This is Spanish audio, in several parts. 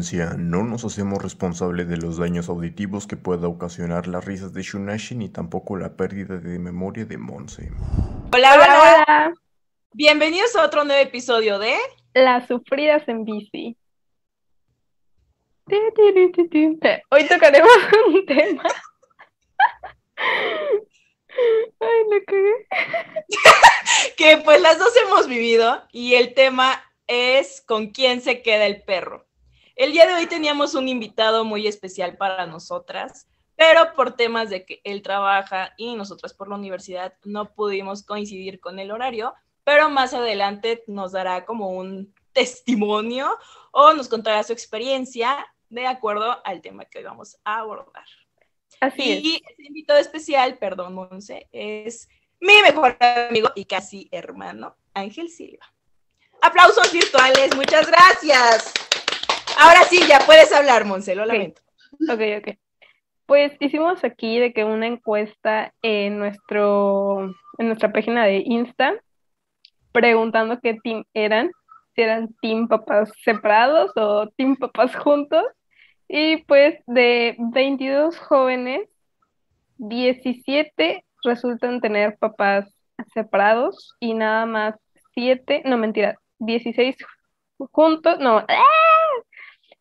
Advertencia, no nos hacemos responsables de los daños auditivos que pueda ocasionar las risas de Shunashi ni tampoco la pérdida de memoria de Monse. Hola, hola. Bienvenidos a otro nuevo episodio de Las sufridas en bici. Hoy tocaremos un tema. Ay, lo cagué. que pues las dos hemos vivido y el tema es con quién se queda el perro. El día de hoy teníamos un invitado muy especial para nosotras, pero por temas de que él trabaja y nosotras por la universidad no pudimos coincidir con el horario, pero más adelante nos dará como un testimonio o nos contará su experiencia de acuerdo al tema que hoy vamos a abordar. Así y es. el invitado especial, perdón, Monse, es mi mejor amigo y casi hermano, Ángel Silva. Aplausos virtuales, muchas gracias. Ahora sí, ya puedes hablar, Monse, lo lamento. Ok, ok. Pues hicimos aquí de que una encuesta en, nuestro, en nuestra página de Insta, preguntando qué team eran, si eran team papás separados o team papás juntos. Y pues de 22 jóvenes, 17 resultan tener papás separados y nada más 7, no mentira, 16 juntos, no,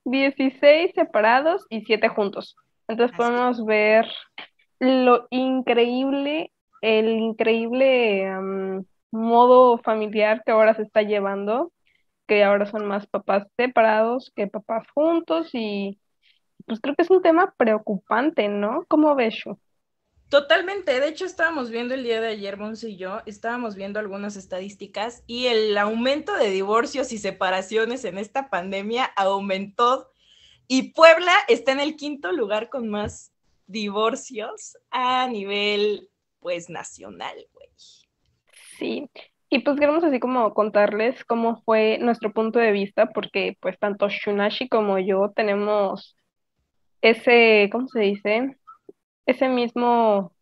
16 separados y 7 juntos. Entonces podemos ver lo increíble, el increíble modo familiar que ahora se está llevando, que ahora son más papás separados que papás juntos y pues creo que es un tema preocupante, ¿no? ¿Cómo ves? Totalmente, de hecho estábamos viendo el día de ayer, Monse y yo, estábamos viendo algunas estadísticas y el aumento de divorcios y separaciones en esta pandemia aumentó y Puebla está en el quinto lugar con más divorcios a nivel, pues, nacional, güey. Sí, y pues queremos así como contarles cómo fue nuestro punto de vista, porque pues tanto Shunashi como yo tenemos ese, ¿cómo se dice? Ese mismo,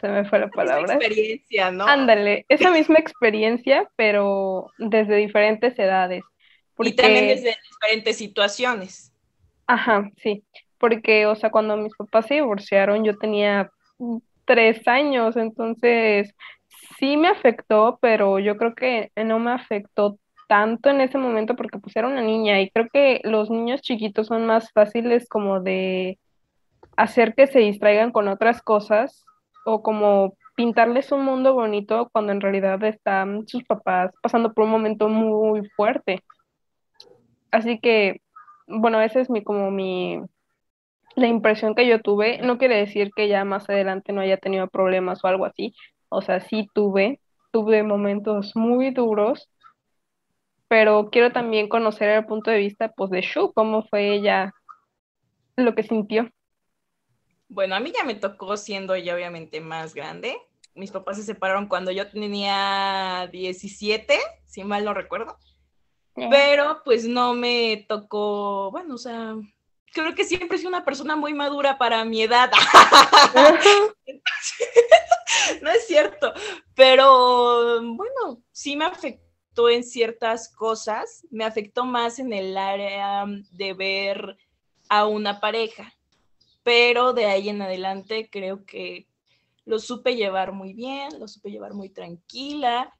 se me fue la palabra. Esa experiencia, ¿no? Ándale, esa misma experiencia, pero desde diferentes edades. Y también desde diferentes situaciones. Ajá, sí, porque, o sea, cuando mis papás se divorciaron, yo tenía tres años, entonces sí me afectó, pero yo creo que no me afectó tanto en ese momento porque pues era una niña y creo que los niños chiquitos son más fáciles como de hacer que se distraigan con otras cosas o como pintarles un mundo bonito cuando en realidad están sus papás pasando por un momento muy fuerte. Así que, bueno, esa es mi como mi la impresión que yo tuve. No quiere decir que ya más adelante no haya tenido problemas o algo así. O sea, sí tuve, tuve momentos muy duros, pero quiero también conocer el punto de vista pues de Shu, cómo fue ella lo que sintió. Bueno, a mí ya me tocó siendo ella obviamente más grande. Mis papás se separaron cuando yo tenía 17, si mal no recuerdo. Pero pues no me tocó, bueno, o sea, creo que siempre he sido una persona muy madura para mi edad. no es cierto, pero bueno, sí me afectó en ciertas cosas, me afectó más en el área de ver a una pareja pero de ahí en adelante creo que lo supe llevar muy bien, lo supe llevar muy tranquila.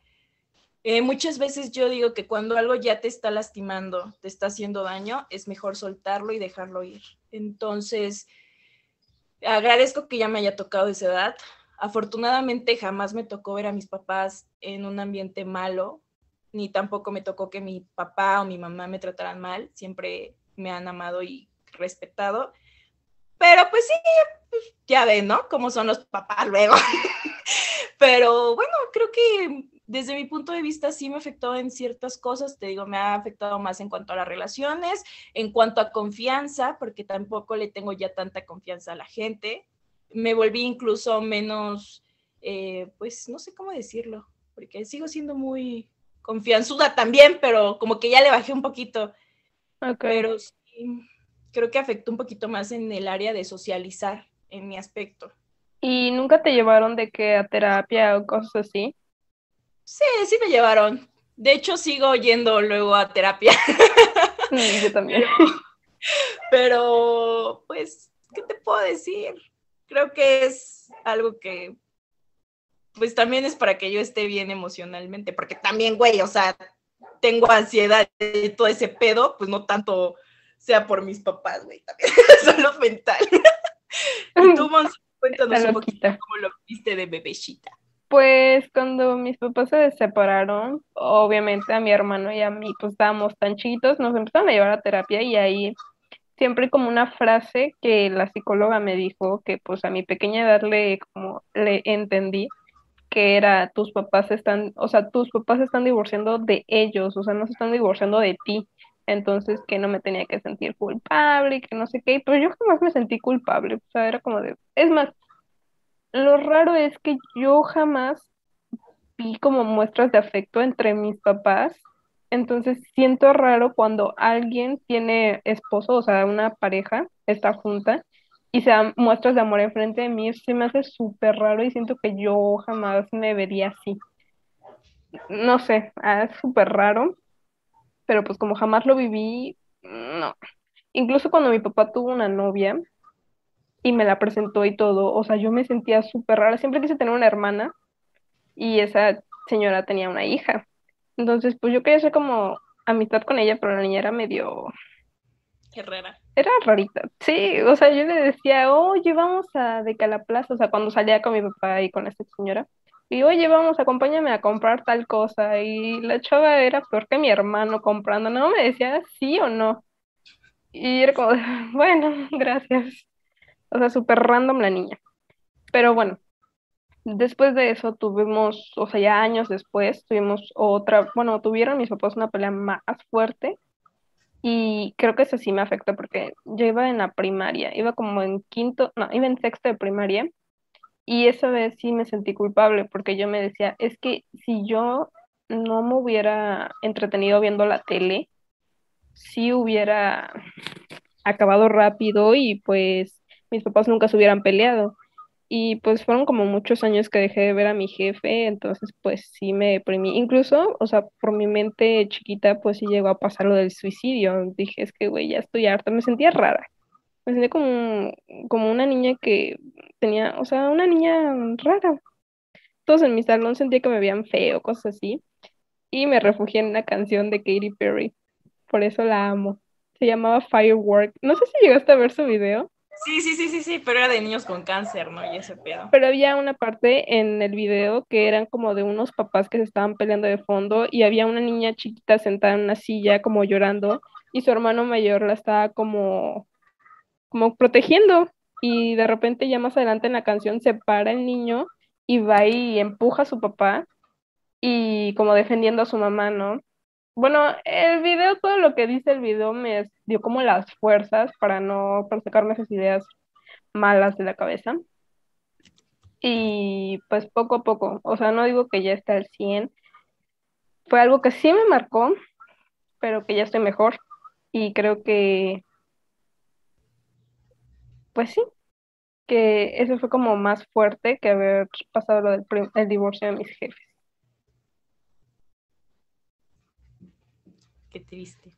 Eh, muchas veces yo digo que cuando algo ya te está lastimando, te está haciendo daño, es mejor soltarlo y dejarlo ir. Entonces, agradezco que ya me haya tocado esa edad. Afortunadamente jamás me tocó ver a mis papás en un ambiente malo, ni tampoco me tocó que mi papá o mi mamá me trataran mal. Siempre me han amado y respetado. Pero pues sí, pues, ya ven, ¿no? Cómo son los papás luego. Pero bueno, creo que desde mi punto de vista sí me afectó en ciertas cosas, te digo, me ha afectado más en cuanto a las relaciones, en cuanto a confianza, porque tampoco le tengo ya tanta confianza a la gente. Me volví incluso menos, eh, pues no sé cómo decirlo, porque sigo siendo muy confianzuda también, pero como que ya le bajé un poquito. Pero sí, creo que afectó un poquito más en el área de socializar, en mi aspecto. ¿Y nunca te llevaron de que a terapia o cosas así? Sí, sí me llevaron. De hecho, sigo yendo luego a terapia. yo también. pero, pues, ¿qué te puedo decir? Creo que es algo que, pues también es para que yo esté bien emocionalmente, porque también, güey, o sea, tengo ansiedad y todo ese pedo, pues no tanto sea por mis papás, güey, también salud mental. y tú, cuéntanos un poquito cómo lo viste de bebecita. Pues cuando mis papás se separaron, obviamente a mi hermano y a mí, pues estábamos tan chiquitos, nos empezaron a llevar a terapia y ahí siempre como una frase que la psicóloga me dijo que pues a mi pequeña edad le como le entendí que era tus papás están, o sea, tus papás están divorciando de ellos, o sea, no se están divorciando de ti. Entonces que no me tenía que sentir culpable y que no sé qué, pero yo jamás me sentí culpable, o sea, era como de, es más, lo raro es que yo jamás vi como muestras de afecto entre mis papás entonces siento raro cuando alguien tiene esposo, o sea, una pareja está junta y se dan muestras de amor enfrente de mí, se me hace súper raro y siento que yo jamás me vería así. No sé, ah, es súper raro, pero pues como jamás lo viví, no. Incluso cuando mi papá tuvo una novia y me la presentó y todo, o sea, yo me sentía súper rara. Siempre quise tener una hermana y esa señora tenía una hija. Entonces, pues yo quería hacer como amistad con ella, pero la niña era medio... Herrera. Era rarita, sí, o sea, yo le decía, oye, vamos a de Calaplaza, o sea, cuando salía con mi papá y con esta señora, y oye, vamos, acompáñame a comprar tal cosa, y la chava era peor que mi hermano comprando, no me decía sí o no, y era como, bueno, gracias, o sea, súper random la niña, pero bueno, Después de eso tuvimos, o sea, ya años después, tuvimos otra, bueno, tuvieron mis papás una pelea más fuerte y creo que eso sí me afectó porque yo iba en la primaria, iba como en quinto, no, iba en sexto de primaria y esa vez sí me sentí culpable porque yo me decía, es que si yo no me hubiera entretenido viendo la tele, sí hubiera acabado rápido y pues mis papás nunca se hubieran peleado. Y pues fueron como muchos años que dejé de ver a mi jefe, entonces pues sí me deprimí. Incluso, o sea, por mi mente chiquita, pues sí llegó a pasar lo del suicidio. Dije, es que, güey, ya estoy harta. Me sentía rara. Me sentía como, como una niña que tenía, o sea, una niña rara. Todos en mi salón sentía que me veían feo, cosas así. Y me refugié en una canción de Katy Perry. Por eso la amo. Se llamaba Firework. No sé si llegaste a ver su video. Sí, sí, sí, sí, sí, pero era de niños con cáncer, ¿no? Y ese pedo. Pero había una parte en el video que eran como de unos papás que se estaban peleando de fondo y había una niña chiquita sentada en una silla como llorando y su hermano mayor la estaba como, como protegiendo y de repente ya más adelante en la canción se para el niño y va y empuja a su papá y como defendiendo a su mamá, ¿no? Bueno, el video, todo lo que dice el video me dio como las fuerzas para no sacarme esas ideas malas de la cabeza. Y pues poco a poco, o sea, no digo que ya esté al 100, fue algo que sí me marcó, pero que ya estoy mejor. Y creo que, pues sí, que eso fue como más fuerte que haber pasado lo del el divorcio de mis jefes. triste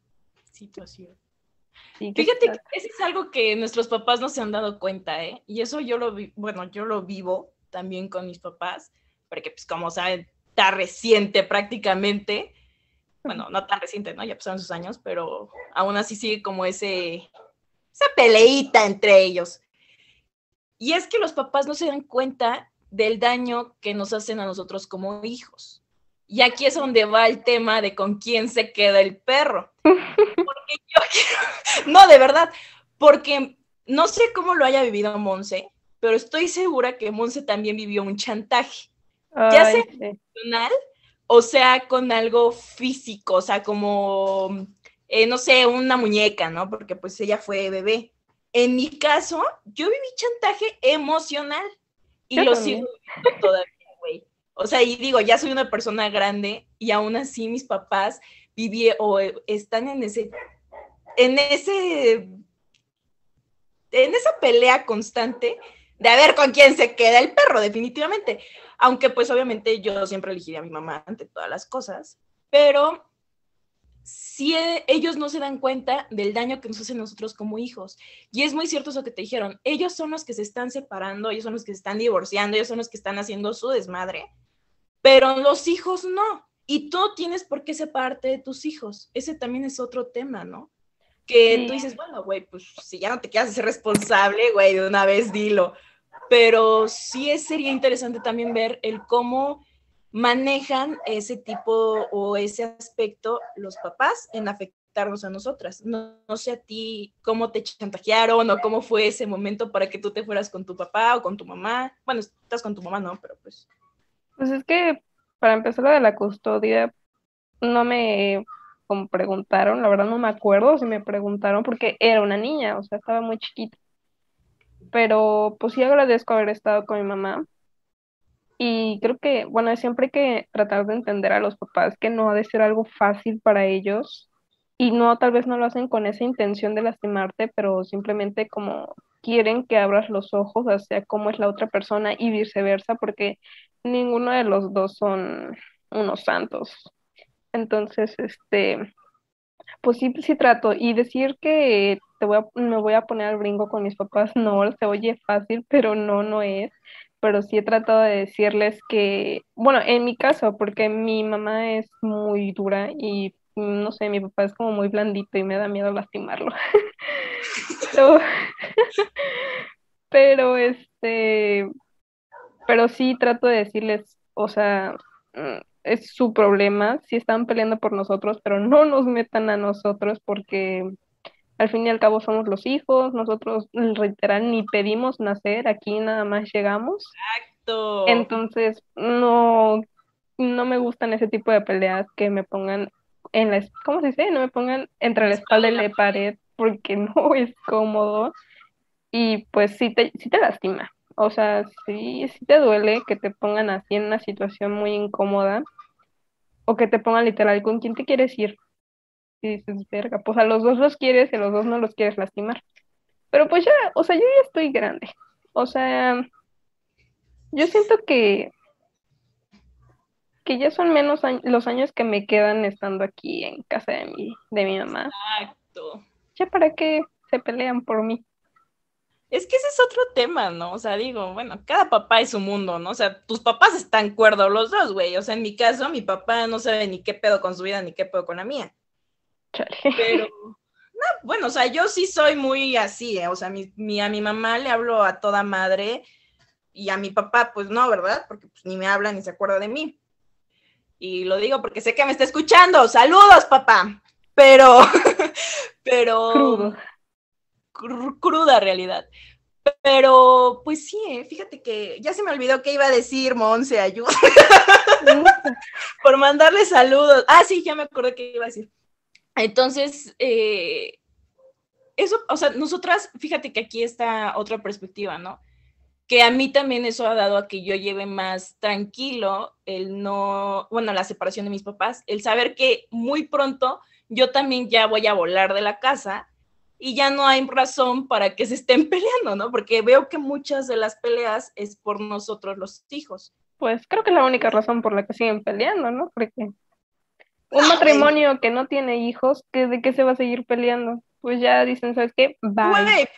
situación. Fíjate que eso es algo que nuestros papás no se han dado cuenta, ¿eh? Y eso yo lo vi, bueno, yo lo vivo también con mis papás, porque pues como saben, está reciente prácticamente, bueno, no tan reciente, ¿no? Ya pasaron sus años, pero aún así sigue como ese, esa peleita entre ellos. Y es que los papás no se dan cuenta del daño que nos hacen a nosotros como hijos. Y aquí es donde va el tema de con quién se queda el perro. Porque yo quiero, no, de verdad, porque no sé cómo lo haya vivido Monse, pero estoy segura que Monse también vivió un chantaje, ya sea emocional o sea con algo físico, o sea, como, eh, no sé, una muñeca, ¿no? Porque pues ella fue bebé. En mi caso, yo viví chantaje emocional y lo sigo viviendo todavía. O sea, y digo, ya soy una persona grande y aún así mis papás vivieron o están en ese, en ese, en esa pelea constante de a ver con quién se queda el perro, definitivamente. Aunque pues obviamente yo siempre elegiría a mi mamá ante todas las cosas, pero si ellos no se dan cuenta del daño que nos hacen nosotros como hijos. Y es muy cierto eso que te dijeron, ellos son los que se están separando, ellos son los que se están divorciando, ellos son los que están haciendo su desmadre, pero los hijos no. Y tú tienes por qué separarte de tus hijos. Ese también es otro tema, ¿no? Que tú dices, bueno, güey, pues si ya no te quieres ser responsable, güey, de una vez dilo. Pero sí sería interesante también ver el cómo manejan ese tipo o ese aspecto los papás en afectarnos a nosotras. No, sé a ti cómo te chantajearon o cómo fue ese momento para que tú te fueras con tu papá o con tu mamá. Bueno, estás con tu mamá, ¿no? Pero pues... Pues es que para empezar lo de la custodia, no me como preguntaron, la verdad no me acuerdo si me preguntaron porque era una niña, o sea, estaba muy chiquita. Pero pues sí agradezco haber estado con mi mamá y creo que, bueno, siempre hay que tratar de entender a los papás que no ha de ser algo fácil para ellos y no, tal vez no lo hacen con esa intención de lastimarte, pero simplemente como quieren que abras los ojos hacia cómo es la otra persona y viceversa, porque ninguno de los dos son unos santos. Entonces, este, pues sí, sí trato. Y decir que te voy a, me voy a poner al brinco con mis papás, no, se oye fácil, pero no, no es pero sí he tratado de decirles que, bueno, en mi caso, porque mi mamá es muy dura y no sé, mi papá es como muy blandito y me da miedo lastimarlo. pero, este, pero sí trato de decirles, o sea, mm, es su problema, sí están peleando por nosotros, pero no nos metan a nosotros porque al fin y al cabo somos los hijos, nosotros literal ni pedimos nacer, aquí nada más llegamos. Exacto. Entonces, no, no me gustan ese tipo de peleas que me pongan en la, ¿cómo se dice? No me pongan entre la espalda y la pared porque no es cómodo y pues sí te, sí te lastima. O sea, sí, sí te duele que te pongan así en una situación muy incómoda o que te pongan literal con quién te quieres ir y dices, verga, pues a los dos los quieres y a los dos no los quieres lastimar. Pero pues ya, o sea, yo ya estoy grande. O sea, yo siento que que ya son menos los años que me quedan estando aquí en casa de mi, de mi mamá. Exacto. Ya para qué se pelean por mí. Es que ese es otro tema, ¿no? O sea, digo, bueno, cada papá es su mundo, ¿no? O sea, tus papás están cuerdos los dos, güey. O sea, en mi caso, mi papá no sabe ni qué pedo con su vida ni qué pedo con la mía. Pero, no, bueno, o sea, yo sí soy muy así, ¿eh? o sea, mi, a mi mamá le hablo a toda madre y a mi papá, pues no, ¿verdad? Porque pues, ni me habla ni se acuerda de mí. Y lo digo porque sé que me está escuchando. Saludos, papá. Pero, pero... cruda realidad. Pero, pues sí, ¿eh? fíjate que ya se me olvidó que iba a decir, Monse, ayuda. Por mandarle saludos. Ah, sí, ya me acordé que iba a decir. Entonces, eh, eso, o sea, nosotras, fíjate que aquí está otra perspectiva, ¿no? Que a mí también eso ha dado a que yo lleve más tranquilo el no, bueno, la separación de mis papás, el saber que muy pronto yo también ya voy a volar de la casa y ya no hay razón para que se estén peleando, ¿no? Porque veo que muchas de las peleas es por nosotros los hijos. Pues creo que es la única razón por la que siguen peleando, ¿no? Porque un matrimonio que no tiene hijos, ¿de qué se va a seguir peleando? Pues ya dicen, ¿sabes qué? Bye.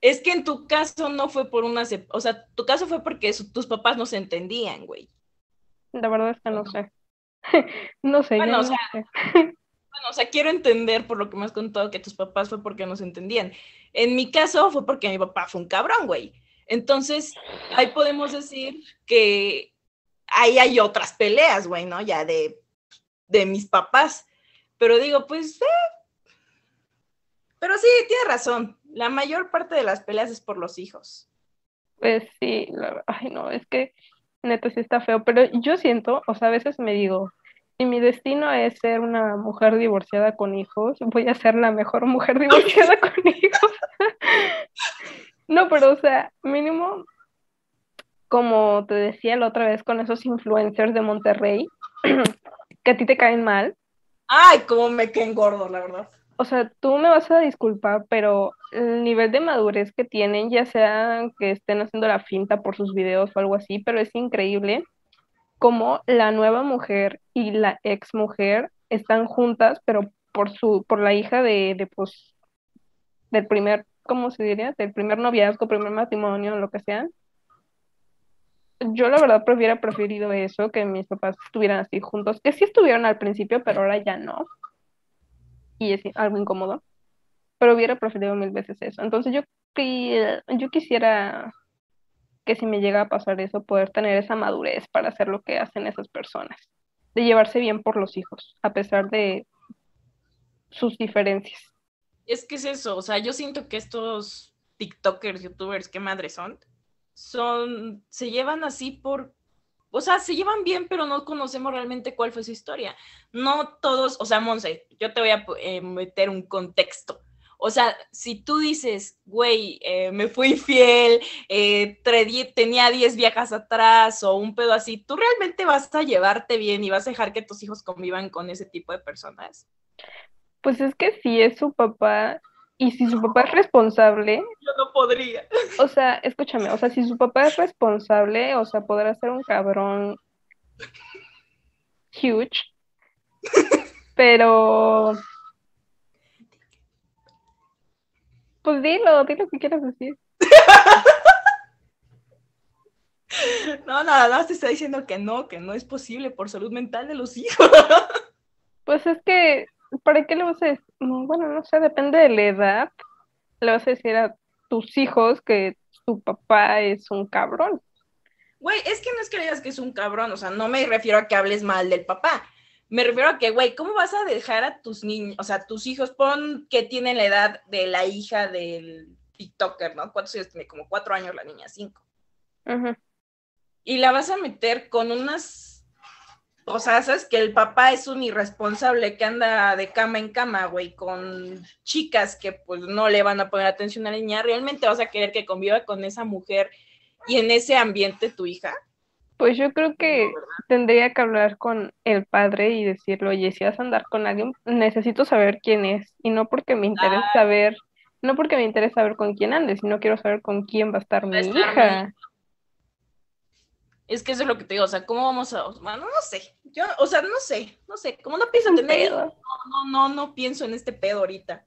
es que en tu caso no fue por una, o sea, tu caso fue porque tus papás no se entendían, güey. La verdad es que no sé. no sé, bueno, o sea, Bueno, o sea, quiero entender por lo que me has contado que tus papás fue porque no se entendían. En mi caso fue porque mi papá fue un cabrón, güey. Entonces, ahí podemos decir que ahí hay otras peleas, güey, ¿no? Ya de de mis papás. Pero digo, pues, eh. pero sí, tiene razón. La mayor parte de las peleas es por los hijos. Pues sí, ay no, es que neto sí está feo, pero yo siento, o sea, a veces me digo, si mi destino es ser una mujer divorciada con hijos, voy a ser la mejor mujer divorciada con hijos. no, pero o sea, mínimo, como te decía la otra vez con esos influencers de Monterrey, que a ti te caen mal. Ay, cómo me caen gordos, la verdad. O sea, tú me vas a disculpar, pero el nivel de madurez que tienen, ya sea que estén haciendo la finta por sus videos o algo así, pero es increíble cómo la nueva mujer y la ex mujer están juntas, pero por su, por la hija de, de pues, del primer, ¿cómo se diría? Del primer noviazgo, primer matrimonio, lo que sea. Yo la verdad prefiero preferido eso, que mis papás estuvieran así juntos, que sí estuvieron al principio, pero ahora ya no. Y es algo incómodo. Pero hubiera preferido mil veces eso. Entonces yo, yo quisiera que si me llega a pasar eso, poder tener esa madurez para hacer lo que hacen esas personas, de llevarse bien por los hijos, a pesar de sus diferencias. Es que es eso, o sea, yo siento que estos TikTokers, YouTubers, qué madre son, son, se llevan así por, o sea, se llevan bien, pero no conocemos realmente cuál fue su historia. No todos, o sea, Monse, yo te voy a eh, meter un contexto. O sea, si tú dices, güey, eh, me fui fiel, eh, tenía 10 viejas atrás o un pedo así, ¿tú realmente vas a llevarte bien y vas a dejar que tus hijos convivan con ese tipo de personas? Pues es que si es su papá y si su papá es responsable. Yo no podría. O sea, escúchame, o sea, si su papá es responsable, o sea, podrá ser un cabrón huge, pero Pues dilo, dilo lo que quieras decir. No, nada más te está diciendo que no, que no es posible por salud mental de los hijos. Pues es que, ¿para qué le vas a decir? Bueno, no sé, depende de la edad. Le vas a decir a tus hijos que tu papá es un cabrón. Güey, es que no es que digas que es un cabrón, o sea, no me refiero a que hables mal del papá. Me refiero a que, güey, ¿cómo vas a dejar a tus niños, o sea, tus hijos, pon que tienen la edad de la hija del TikToker, ¿no? ¿Cuántos años tiene? Como cuatro años la niña, cinco. Y la vas a meter con unas cosas, que el papá es un irresponsable que anda de cama en cama, güey, con chicas que pues no le van a poner atención a la niña. ¿Realmente vas a querer que conviva con esa mujer y en ese ambiente tu hija? Pues yo creo que tendría que hablar con el padre y decirle, oye, si vas a andar con alguien, necesito saber quién es. Y no porque me interesa saber, no porque me interesa saber con quién andes, sino quiero saber con quién va a estar mi hija. Es que eso es lo que te digo, o sea, ¿cómo vamos a, bueno, no sé, yo, o sea, no sé, no sé, como no pienso en tener, no, no, no, no pienso en este pedo ahorita.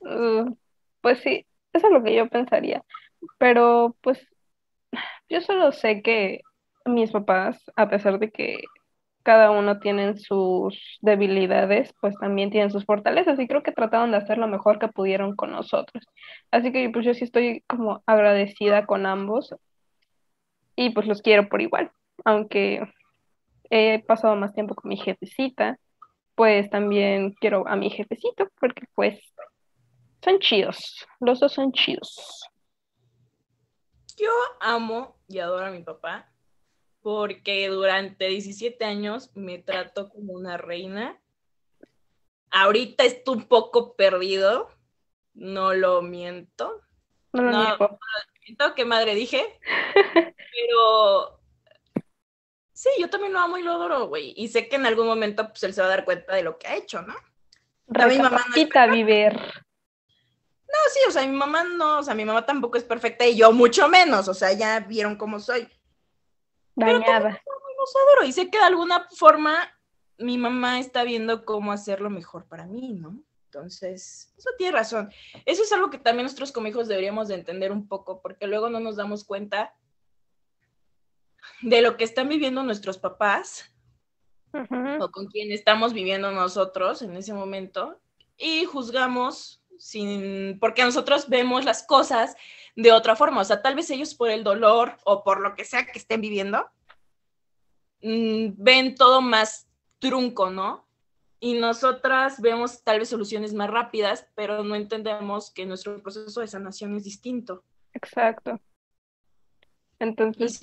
Uh, pues sí, eso es lo que yo pensaría, pero pues yo solo sé que mis papás, a pesar de que cada uno tiene sus debilidades, pues también tienen sus fortalezas y creo que trataron de hacer lo mejor que pudieron con nosotros. Así que pues yo sí estoy como agradecida con ambos y pues los quiero por igual, aunque he pasado más tiempo con mi jefecita, pues también quiero a mi jefecito porque pues son chidos, los dos son chidos. Yo amo y adoro a mi papá porque durante 17 años me trató como una reina. Ahorita estoy un poco perdido, no lo miento. No lo qué madre dije. Pero sí, yo también lo amo y lo adoro, güey. Y sé que en algún momento pues él se va a dar cuenta de lo que ha hecho, ¿no? A mi mamá no Viver. No, sí, o sea, mi mamá no, o sea, mi mamá tampoco es perfecta y yo mucho menos, o sea, ya vieron cómo soy. Dañada. Pero y sé que de alguna forma mi mamá está viendo cómo hacerlo mejor para mí, ¿no? Entonces, eso tiene razón. Eso es algo que también nosotros como hijos deberíamos de entender un poco, porque luego no nos damos cuenta de lo que están viviendo nuestros papás o con quien estamos viviendo nosotros en ese momento y juzgamos sin, porque nosotros vemos las cosas de otra forma. O sea, tal vez ellos por el dolor o por lo que sea que estén viviendo, mm, ven todo más trunco, ¿no? Y nosotras vemos tal vez soluciones más rápidas, pero no entendemos que nuestro proceso de sanación es distinto. Exacto. Entonces.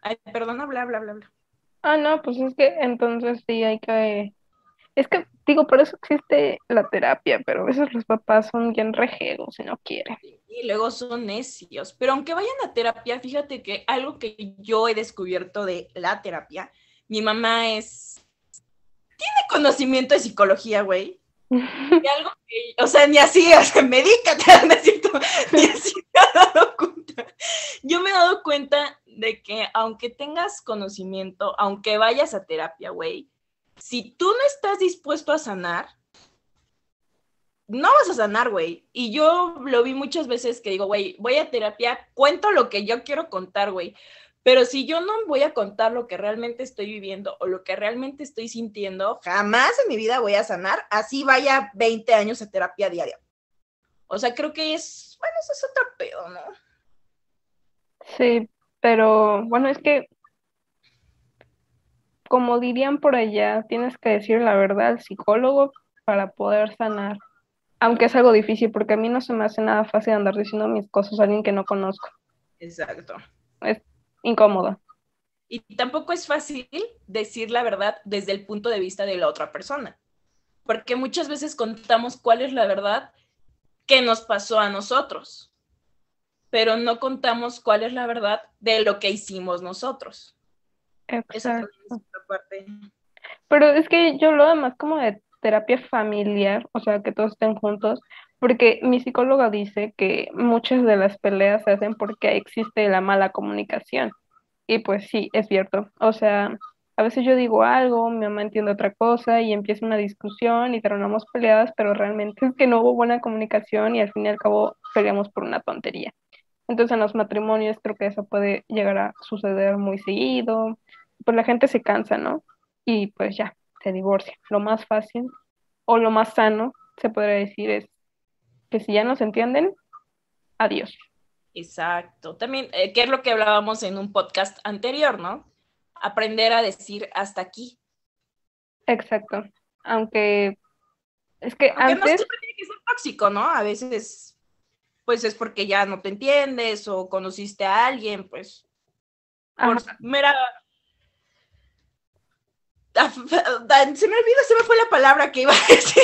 Ay, perdona, bla, bla, bla, bla. Ah, no, pues es que entonces sí hay que es que, digo, por eso existe la terapia, pero a veces los papás son bien rejedos y no quieren. Y luego son necios. Pero aunque vayan a terapia, fíjate que algo que yo he descubierto de la terapia, mi mamá es. Tiene conocimiento de psicología, güey. O sea, ni así, medícate, ni así dado cuenta. Yo me he dado cuenta de que aunque tengas conocimiento, aunque vayas a terapia, güey, si tú no estás dispuesto a sanar, no vas a sanar, güey. Y yo lo vi muchas veces que digo, güey, voy a terapia, cuento lo que yo quiero contar, güey. Pero si yo no voy a contar lo que realmente estoy viviendo o lo que realmente estoy sintiendo, jamás en mi vida voy a sanar, así vaya 20 años de terapia diaria. O sea, creo que es, bueno, eso es otro pedo, ¿no? Sí, pero bueno, es que, como dirían por allá, tienes que decir la verdad al psicólogo para poder sanar. Aunque es algo difícil, porque a mí no se me hace nada fácil andar diciendo mis cosas a alguien que no conozco. Exacto. Es incómodo. Y tampoco es fácil decir la verdad desde el punto de vista de la otra persona, porque muchas veces contamos cuál es la verdad que nos pasó a nosotros, pero no contamos cuál es la verdad de lo que hicimos nosotros. Exacto. Pero es que yo lo demás como de terapia familiar, o sea, que todos estén juntos, porque mi psicóloga dice que muchas de las peleas se hacen porque existe la mala comunicación. Y pues sí, es cierto. O sea, a veces yo digo algo, mi mamá entiende otra cosa y empieza una discusión y terminamos peleadas, pero realmente es que no hubo buena comunicación y al fin y al cabo peleamos por una tontería. Entonces en los matrimonios creo que eso puede llegar a suceder muy seguido, pues la gente se cansa, ¿no? Y pues ya, se divorcia. Lo más fácil o lo más sano, se podría decir, es que si ya no se entienden, adiós. Exacto. También, eh, ¿qué es lo que hablábamos en un podcast anterior, no? Aprender a decir hasta aquí. Exacto. Aunque es que Aunque no siempre tiene que ser tóxico, ¿no? A veces, pues es porque ya no te entiendes o conociste a alguien, pues, por mera Ah, se me olvidó, se me fue la palabra que iba a decir.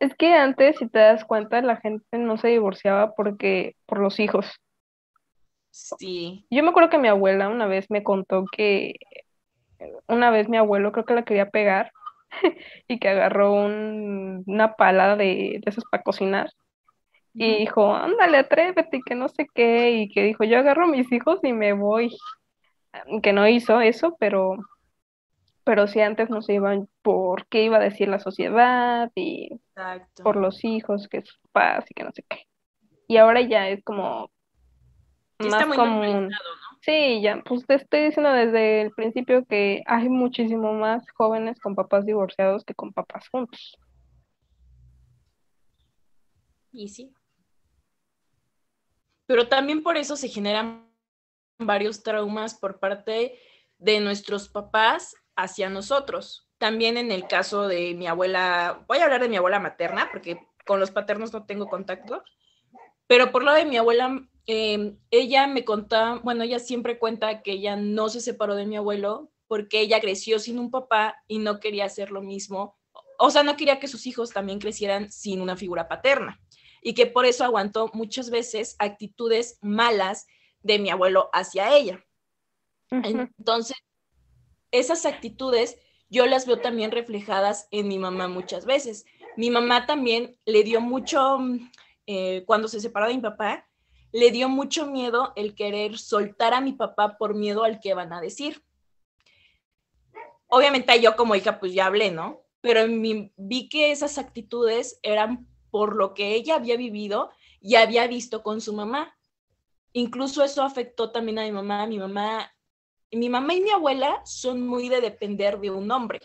Es que antes, si te das cuenta, la gente no se divorciaba porque por los hijos. Sí. Yo me acuerdo que mi abuela una vez me contó que una vez mi abuelo creo que la quería pegar y que agarró una pala de, de esos para cocinar y dijo, ándale, atrévete, que no sé qué, y que dijo, yo agarro a mis hijos y me voy. Que no hizo eso, pero pero si antes no se iban por qué iba a decir la sociedad y por los hijos, que es paz y que no sé qué. Y ahora ya es como más común. Sí, ya, pues te estoy diciendo desde el principio que hay muchísimo más jóvenes con papás divorciados que con papás juntos. Y sí. Pero también por eso se generan varios traumas por parte de nuestros papás hacia nosotros. También en el caso de mi abuela, voy a hablar de mi abuela materna, porque con los paternos no tengo contacto, pero por lo de mi abuela, em, ella me contaba, bueno, ella siempre cuenta que ella no se separó de mi abuelo porque ella creció sin un papá y no quería hacer lo mismo, o sea, no quería que sus hijos también crecieran sin una figura paterna y que por eso aguantó muchas veces actitudes malas de mi abuelo hacia ella. Entonces, esas actitudes yo las veo también reflejadas en mi mamá muchas veces. Mi mamá también le dio mucho, mm, eh, cuando se separó de mi papá, le dio mucho miedo el querer soltar a mi papá por miedo al que van a decir. Obviamente yo como hija pues ya hablé, ¿no? Pero vi que esas actitudes eran por lo que ella había vivido y había visto con su mamá. Incluso eso afectó también a mi mamá. Mi mamá mi mamá y mi abuela son muy de depender de un hombre.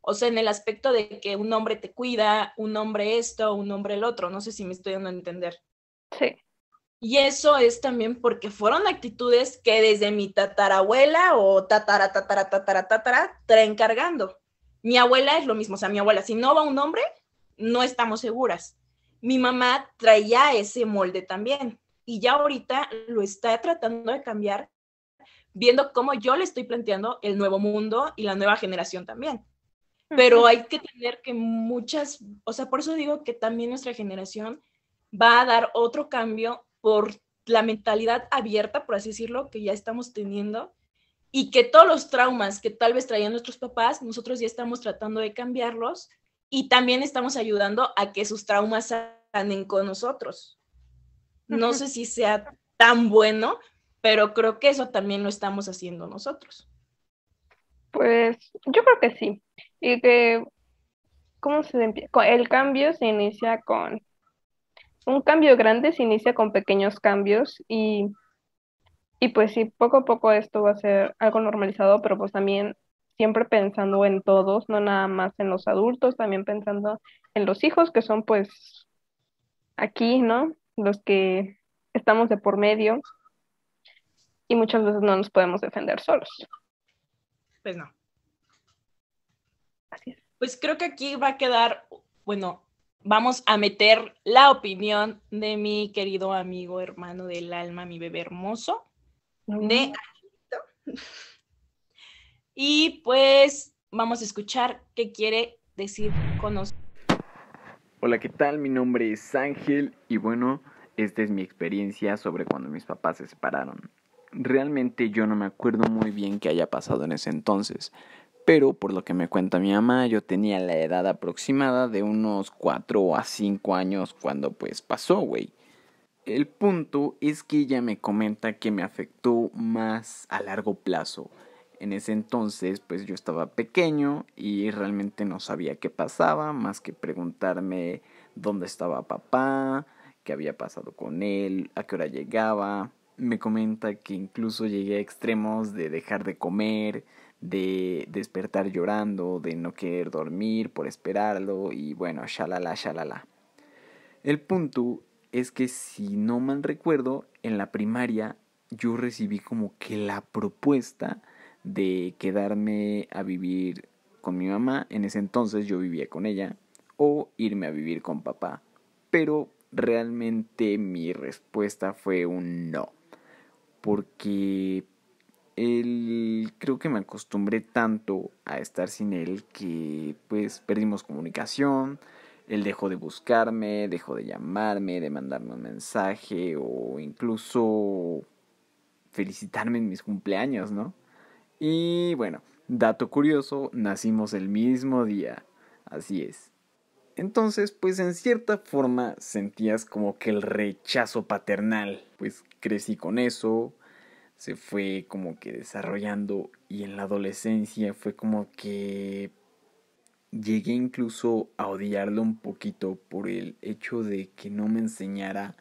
O sea, en el aspecto de que un hombre te cuida, un hombre esto, un hombre el otro. No sé si me estoy dando a entender. Sí. Y eso es también porque fueron actitudes que desde mi tatarabuela o tatara, tatara, tatara, tatara, traen cargando. Mi abuela es lo mismo, o sea, mi abuela, si no va un hombre, no estamos seguras. Mi mamá traía ese molde también y ya ahorita lo está tratando de cambiar viendo cómo yo le estoy planteando el nuevo mundo y la nueva generación también. Pero hay que tener que muchas, o sea, por eso digo que también nuestra generación va a dar otro cambio por la mentalidad abierta, por así decirlo, que ya estamos teniendo y que todos los traumas que tal vez traían nuestros papás, nosotros ya estamos tratando de cambiarlos y también estamos ayudando a que sus traumas sanen con nosotros. No sé si sea tan bueno, pero creo que eso también lo estamos haciendo nosotros. Pues yo creo que sí. Y que, ¿cómo se empieza? El cambio se inicia con, un cambio grande se inicia con pequeños cambios y, y pues sí, poco a poco esto va a ser algo normalizado, pero pues también siempre pensando en todos, no nada más en los adultos, también pensando en los hijos que son pues aquí, ¿no? Los que estamos de por medio y muchas veces no nos podemos defender solos. Pues no. Así es. Pues creo que aquí va a quedar, bueno, vamos a meter la opinión de mi querido amigo, hermano del alma, mi bebé hermoso, de Y pues vamos a escuchar qué quiere decir con nosotros. Hola, ¿qué tal? Mi nombre es Ángel y bueno, esta es mi experiencia sobre cuando mis papás se separaron. Realmente yo no me acuerdo muy bien qué haya pasado en ese entonces, pero por lo que me cuenta mi mamá, yo tenía la edad aproximada de unos 4 a 5 años cuando pues pasó, güey. El punto es que ella me comenta que me afectó más a largo plazo. En ese entonces pues yo estaba pequeño y realmente no sabía qué pasaba, más que preguntarme dónde estaba papá, qué había pasado con él, a qué hora llegaba, me comenta que incluso llegué a extremos de dejar de comer, de despertar llorando, de no querer dormir por esperarlo y bueno, shalala, shalala. El punto es que si no mal recuerdo, en la primaria yo recibí como que la propuesta de quedarme a vivir con mi mamá, en ese entonces yo vivía con ella, o irme a vivir con papá. Pero realmente mi respuesta fue un no porque él creo que me acostumbré tanto a estar sin él que pues perdimos comunicación, él dejó de buscarme, dejó de llamarme, de mandarme un mensaje o incluso felicitarme en mis cumpleaños, ¿no? Y bueno, dato curioso, nacimos el mismo día, así es. Entonces, pues en cierta forma sentías como que el rechazo paternal, pues crecí con eso, se fue como que desarrollando y en la adolescencia fue como que llegué incluso a odiarlo un poquito por el hecho de que no me enseñara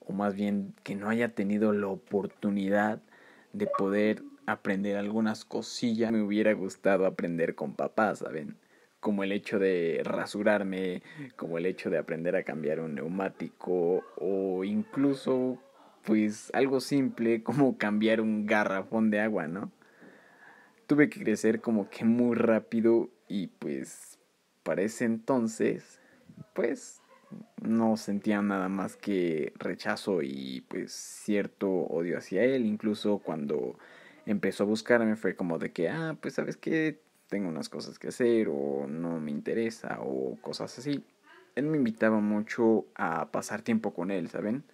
o más bien que no haya tenido la oportunidad de poder aprender algunas cosillas me hubiera gustado aprender con papá, ¿saben? como el hecho de rasurarme, como el hecho de aprender a cambiar un neumático o incluso pues algo simple como cambiar un garrafón de agua, ¿no? Tuve que crecer como que muy rápido y pues para ese entonces pues no sentía nada más que rechazo y pues cierto odio hacia él, incluso cuando empezó a buscarme fue como de que, ah, pues sabes que tengo unas cosas que hacer o no me interesa o cosas así. Él me invitaba mucho a pasar tiempo con él, ¿saben?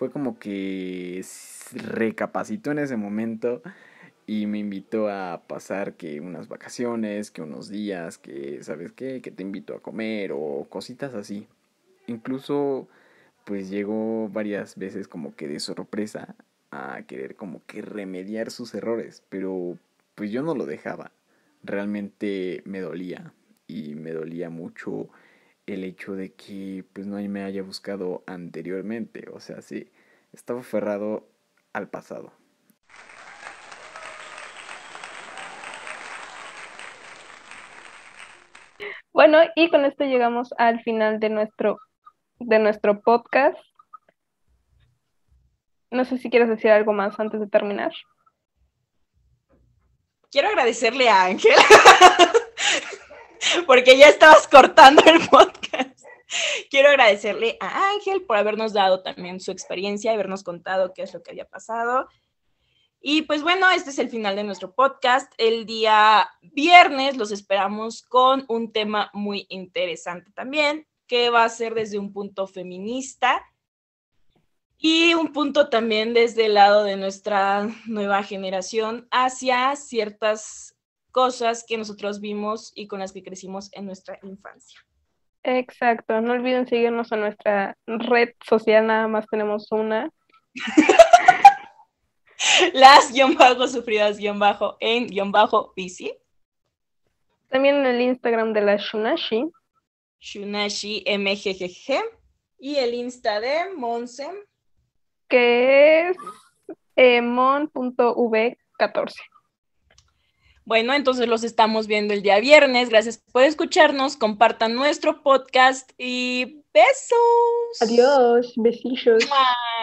Fue como que recapacitó en ese momento y me invitó a pasar que unas vacaciones, que unos días, que sabes qué, que te invito a comer o cositas así. Incluso pues llegó varias veces como que de sorpresa a querer como que remediar sus errores, pero pues yo no lo dejaba realmente me dolía y me dolía mucho el hecho de que pues no me haya buscado anteriormente, o sea, sí, estaba aferrado al pasado. Bueno, y con esto llegamos al final de nuestro de nuestro podcast. No sé si quieres decir algo más antes de terminar quiero agradecerle a Ángel, porque ya estabas cortando el podcast. Quiero agradecerle a Ángel por habernos dado también su experiencia, habernos contado qué es lo que había pasado. Y pues bueno, este es el final de nuestro podcast. El día viernes los esperamos con un tema muy interesante también, que va a ser desde un punto feminista y un punto también desde el lado de nuestra nueva generación hacia ciertas cosas que nosotros vimos y con las que crecimos en nuestra infancia. Exacto, no olviden seguirnos en nuestra red social, nada más tenemos una. Las guion bajo sufridas guion bajo en guion bajo bici. También en el Instagram de la Shunashi. Shunashi MGGG. Y el Insta de Monse. Que es eh, mon.v14. Bueno, entonces los estamos viendo el día viernes. Gracias por escucharnos. Compartan nuestro podcast y besos. Adiós, besillos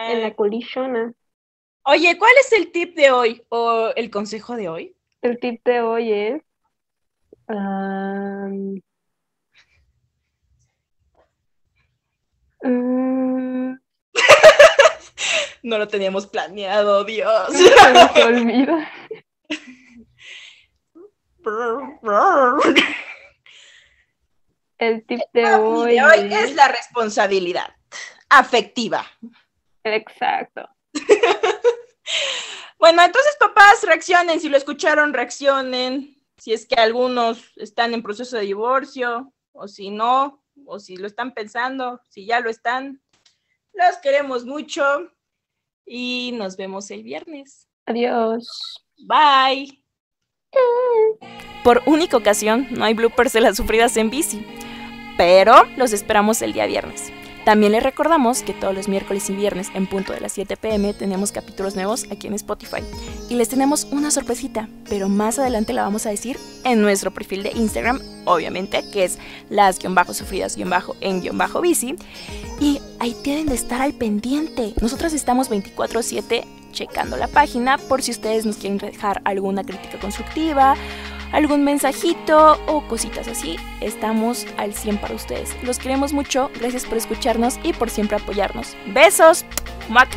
en la colisiona. Oye, ¿cuál es el tip de hoy o el consejo de hoy? El tip de hoy es um, no lo teníamos planeado, Dios. Se me olvida. El tip de hoy, de hoy es la responsabilidad afectiva. Exacto. bueno, entonces papás, reaccionen, si lo escucharon, reaccionen. Si es que algunos están en proceso de divorcio, o si no, o si lo están pensando, si ya lo están. Los queremos mucho y nos vemos el viernes. Adiós. Bye. Por única ocasión, no hay bloopers de las sufridas en bici, pero los esperamos el día viernes. También les recordamos que todos los miércoles y viernes en punto de las 7 pm tenemos capítulos nuevos aquí en Spotify. Y les tenemos una sorpresita, pero más adelante la vamos a decir en nuestro perfil de Instagram, obviamente, que es las-sufridas-en-bici. Y ahí tienen de estar al pendiente. Nosotros estamos 24/7 checando la página por si ustedes nos quieren dejar alguna crítica constructiva algún mensajito o cositas así, estamos al 100 para ustedes. Los queremos mucho, gracias por escucharnos y por siempre apoyarnos. Besos. Mac.